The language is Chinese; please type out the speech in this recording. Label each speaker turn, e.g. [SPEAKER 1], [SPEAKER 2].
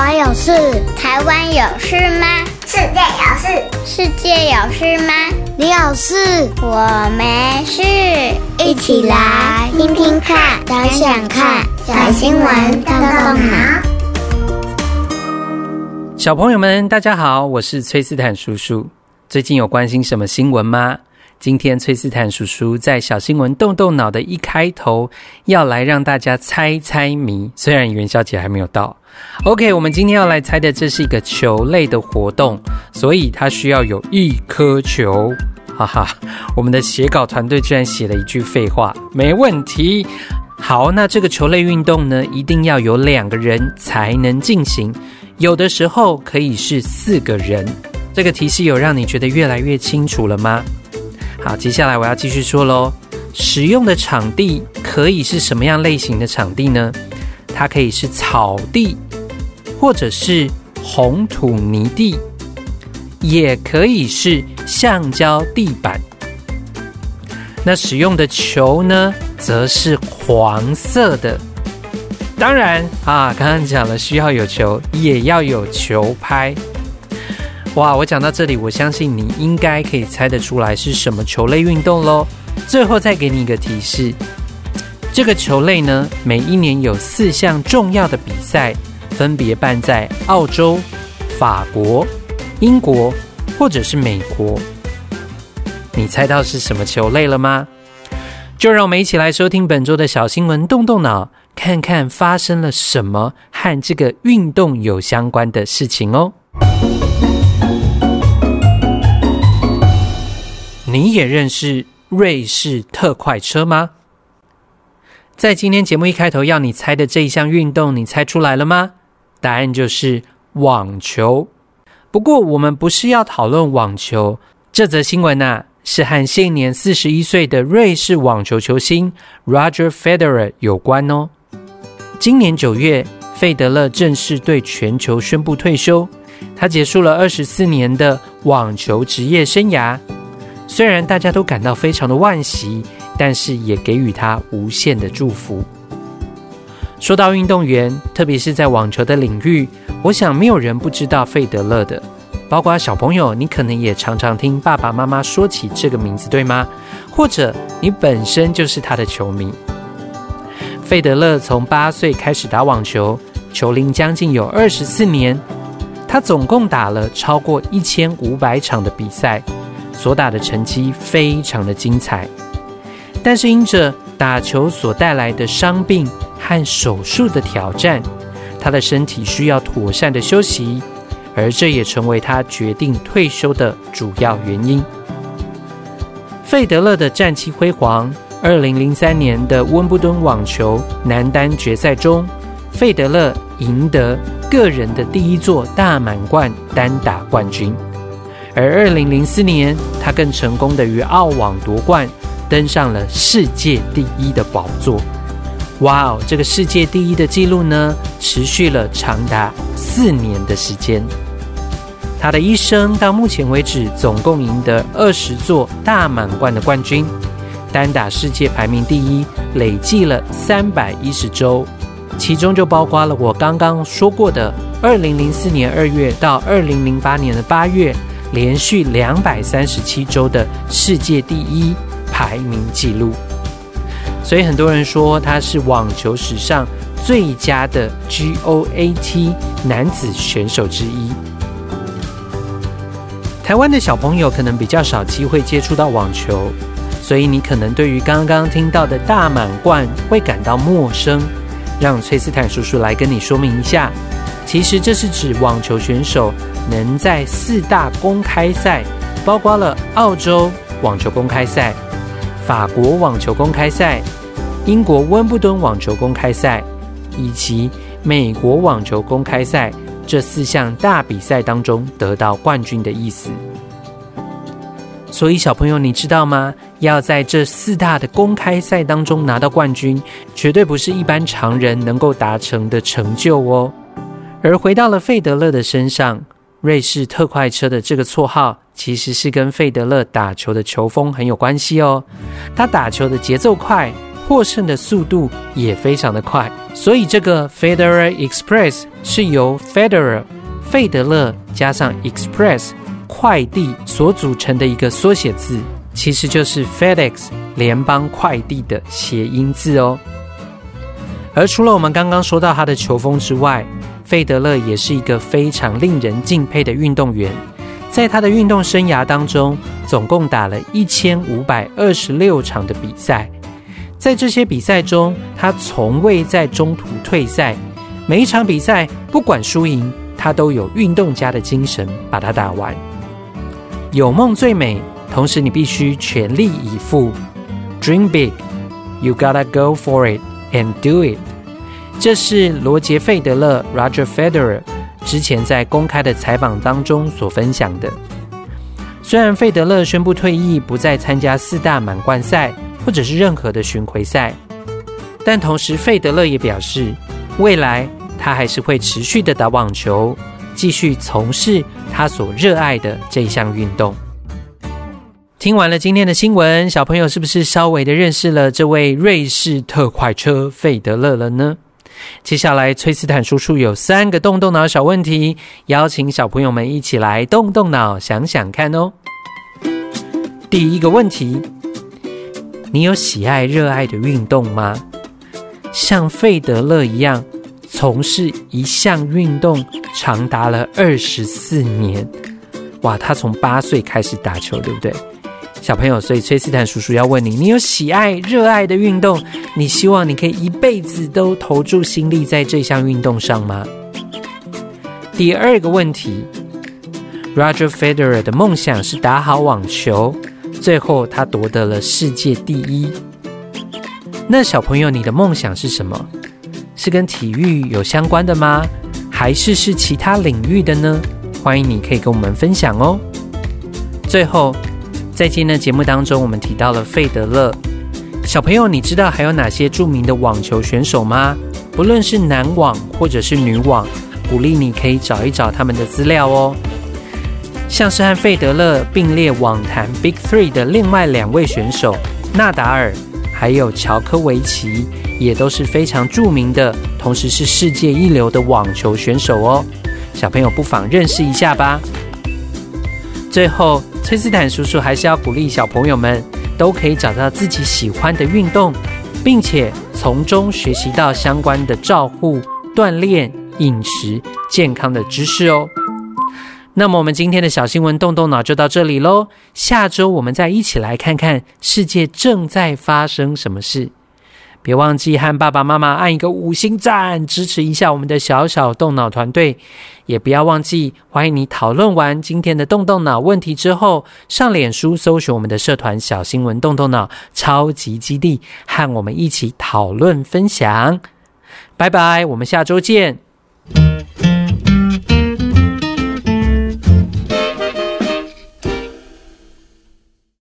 [SPEAKER 1] 国有事，
[SPEAKER 2] 台湾有事吗？
[SPEAKER 3] 世界有事，
[SPEAKER 2] 世界有事吗？
[SPEAKER 1] 你有事，
[SPEAKER 2] 我没事。
[SPEAKER 1] 一起来听听看，想想看，小新闻动动脑。
[SPEAKER 4] 小朋友们，大家好，我是崔斯坦叔叔。最近有关心什么新闻吗？今天崔斯坦叔叔在小新闻动动脑的一开头，要来让大家猜猜谜。虽然元宵节还没有到，OK，我们今天要来猜的这是一个球类的活动，所以它需要有一颗球。哈哈，我们的写稿团队居然写了一句废话，没问题。好，那这个球类运动呢，一定要有两个人才能进行，有的时候可以是四个人。这个提示有让你觉得越来越清楚了吗？好，接下来我要继续说喽。使用的场地可以是什么样类型的场地呢？它可以是草地，或者是红土泥地，也可以是橡胶地板。那使用的球呢，则是黄色的。当然啊，刚刚讲了，需要有球，也要有球拍。哇，我讲到这里，我相信你应该可以猜得出来是什么球类运动喽。最后再给你一个提示，这个球类呢，每一年有四项重要的比赛，分别办在澳洲、法国、英国或者是美国。你猜到是什么球类了吗？就让我们一起来收听本周的小新闻，动动脑，看看发生了什么和这个运动有相关的事情哦。你也认识瑞士特快车吗？在今天节目一开头要你猜的这一项运动，你猜出来了吗？答案就是网球。不过我们不是要讨论网球，这则新闻呐，是和现年四十一岁的瑞士网球球星 Roger Federer 有关哦。今年九月，费德勒正式对全球宣布退休，他结束了二十四年的网球职业生涯。虽然大家都感到非常的惋惜，但是也给予他无限的祝福。说到运动员，特别是在网球的领域，我想没有人不知道费德勒的。包括小朋友，你可能也常常听爸爸妈妈说起这个名字，对吗？或者你本身就是他的球迷。费德勒从八岁开始打网球，球龄将近有二十四年，他总共打了超过一千五百场的比赛。所打的成绩非常的精彩，但是因着打球所带来的伤病和手术的挑战，他的身体需要妥善的休息，而这也成为他决定退休的主要原因。费德勒的战绩辉煌，二零零三年的温布顿网球男单决赛中，费德勒赢得个人的第一座大满贯单打冠军。而二零零四年，他更成功的于澳网夺冠，登上了世界第一的宝座。哇哦，这个世界第一的记录呢，持续了长达四年的时间。他的一生到目前为止，总共赢得二十座大满贯的冠军，单打世界排名第一，累计了三百一十周，其中就包括了我刚刚说过的二零零四年二月到二零零八年的八月。连续两百三十七周的世界第一排名纪录，所以很多人说他是网球史上最佳的 GOAT 男子选手之一。台湾的小朋友可能比较少机会接触到网球，所以你可能对于刚刚听到的大满贯会感到陌生。让崔斯坦叔叔来跟你说明一下，其实这是指网球选手。能在四大公开赛，包括了澳洲网球公开赛、法国网球公开赛、英国温布顿网球公开赛以及美国网球公开赛这四项大比赛当中得到冠军的意思。所以小朋友，你知道吗？要在这四大的公开赛当中拿到冠军，绝对不是一般常人能够达成的成就哦。而回到了费德勒的身上。瑞士特快车的这个绰号，其实是跟费德勒打球的球风很有关系哦。他打球的节奏快、获胜的速度也非常的快。所以这个 Federal Express 是由 Federal 费德勒加上 Express 快递所组成的一个缩写字，其实就是 FedEx 联邦快递的谐音字哦。而除了我们刚刚说到他的球风之外，费德勒也是一个非常令人敬佩的运动员。在他的运动生涯当中，总共打了一千五百二十六场的比赛。在这些比赛中，他从未在中途退赛。每一场比赛，不管输赢，他都有运动家的精神，把它打完。有梦最美，同时你必须全力以赴。Dream big, you gotta go for it and do it。这是罗杰·费德勒 （Roger Federer）。之前在公开的采访当中所分享的，虽然费德勒宣布退役，不再参加四大满贯赛或者是任何的巡回赛，但同时费德勒也表示，未来他还是会持续的打网球，继续从事他所热爱的这项运动。听完了今天的新闻，小朋友是不是稍微的认识了这位瑞士特快车费德勒了呢？接下来，崔斯坦叔叔有三个动动脑小问题，邀请小朋友们一起来动动脑，想想看哦。第一个问题，你有喜爱、热爱的运动吗？像费德勒一样，从事一项运动长达了二十四年，哇，他从八岁开始打球，对不对？小朋友，所以崔斯坦叔叔要问你：你有喜爱、热爱的运动？你希望你可以一辈子都投注心力在这项运动上吗？第二个问题，Roger Federer 的梦想是打好网球，最后他夺得了世界第一。那小朋友，你的梦想是什么？是跟体育有相关的吗？还是是其他领域的呢？欢迎你可以跟我们分享哦。最后。在今天的节目当中，我们提到了费德勒。小朋友，你知道还有哪些著名的网球选手吗？不论是男网或者是女网，鼓励你可以找一找他们的资料哦。像是和费德勒并列网坛 Big Three 的另外两位选手纳达尔还有乔科维奇，也都是非常著名的，同时是世界一流的网球选手哦。小朋友不妨认识一下吧。最后。崔斯坦叔叔还是要鼓励小朋友们都可以找到自己喜欢的运动，并且从中学习到相关的照护、锻炼、饮食、健康的知识哦。那么我们今天的小新闻动动脑就到这里喽，下周我们再一起来看看世界正在发生什么事。别忘记和爸爸妈妈按一个五星赞，支持一下我们的小小动脑团队。也不要忘记，欢迎你讨论完今天的动动脑问题之后，上脸书搜寻我们的社团“小新闻动动脑超级基地”，和我们一起讨论分享。拜拜，我们下周见。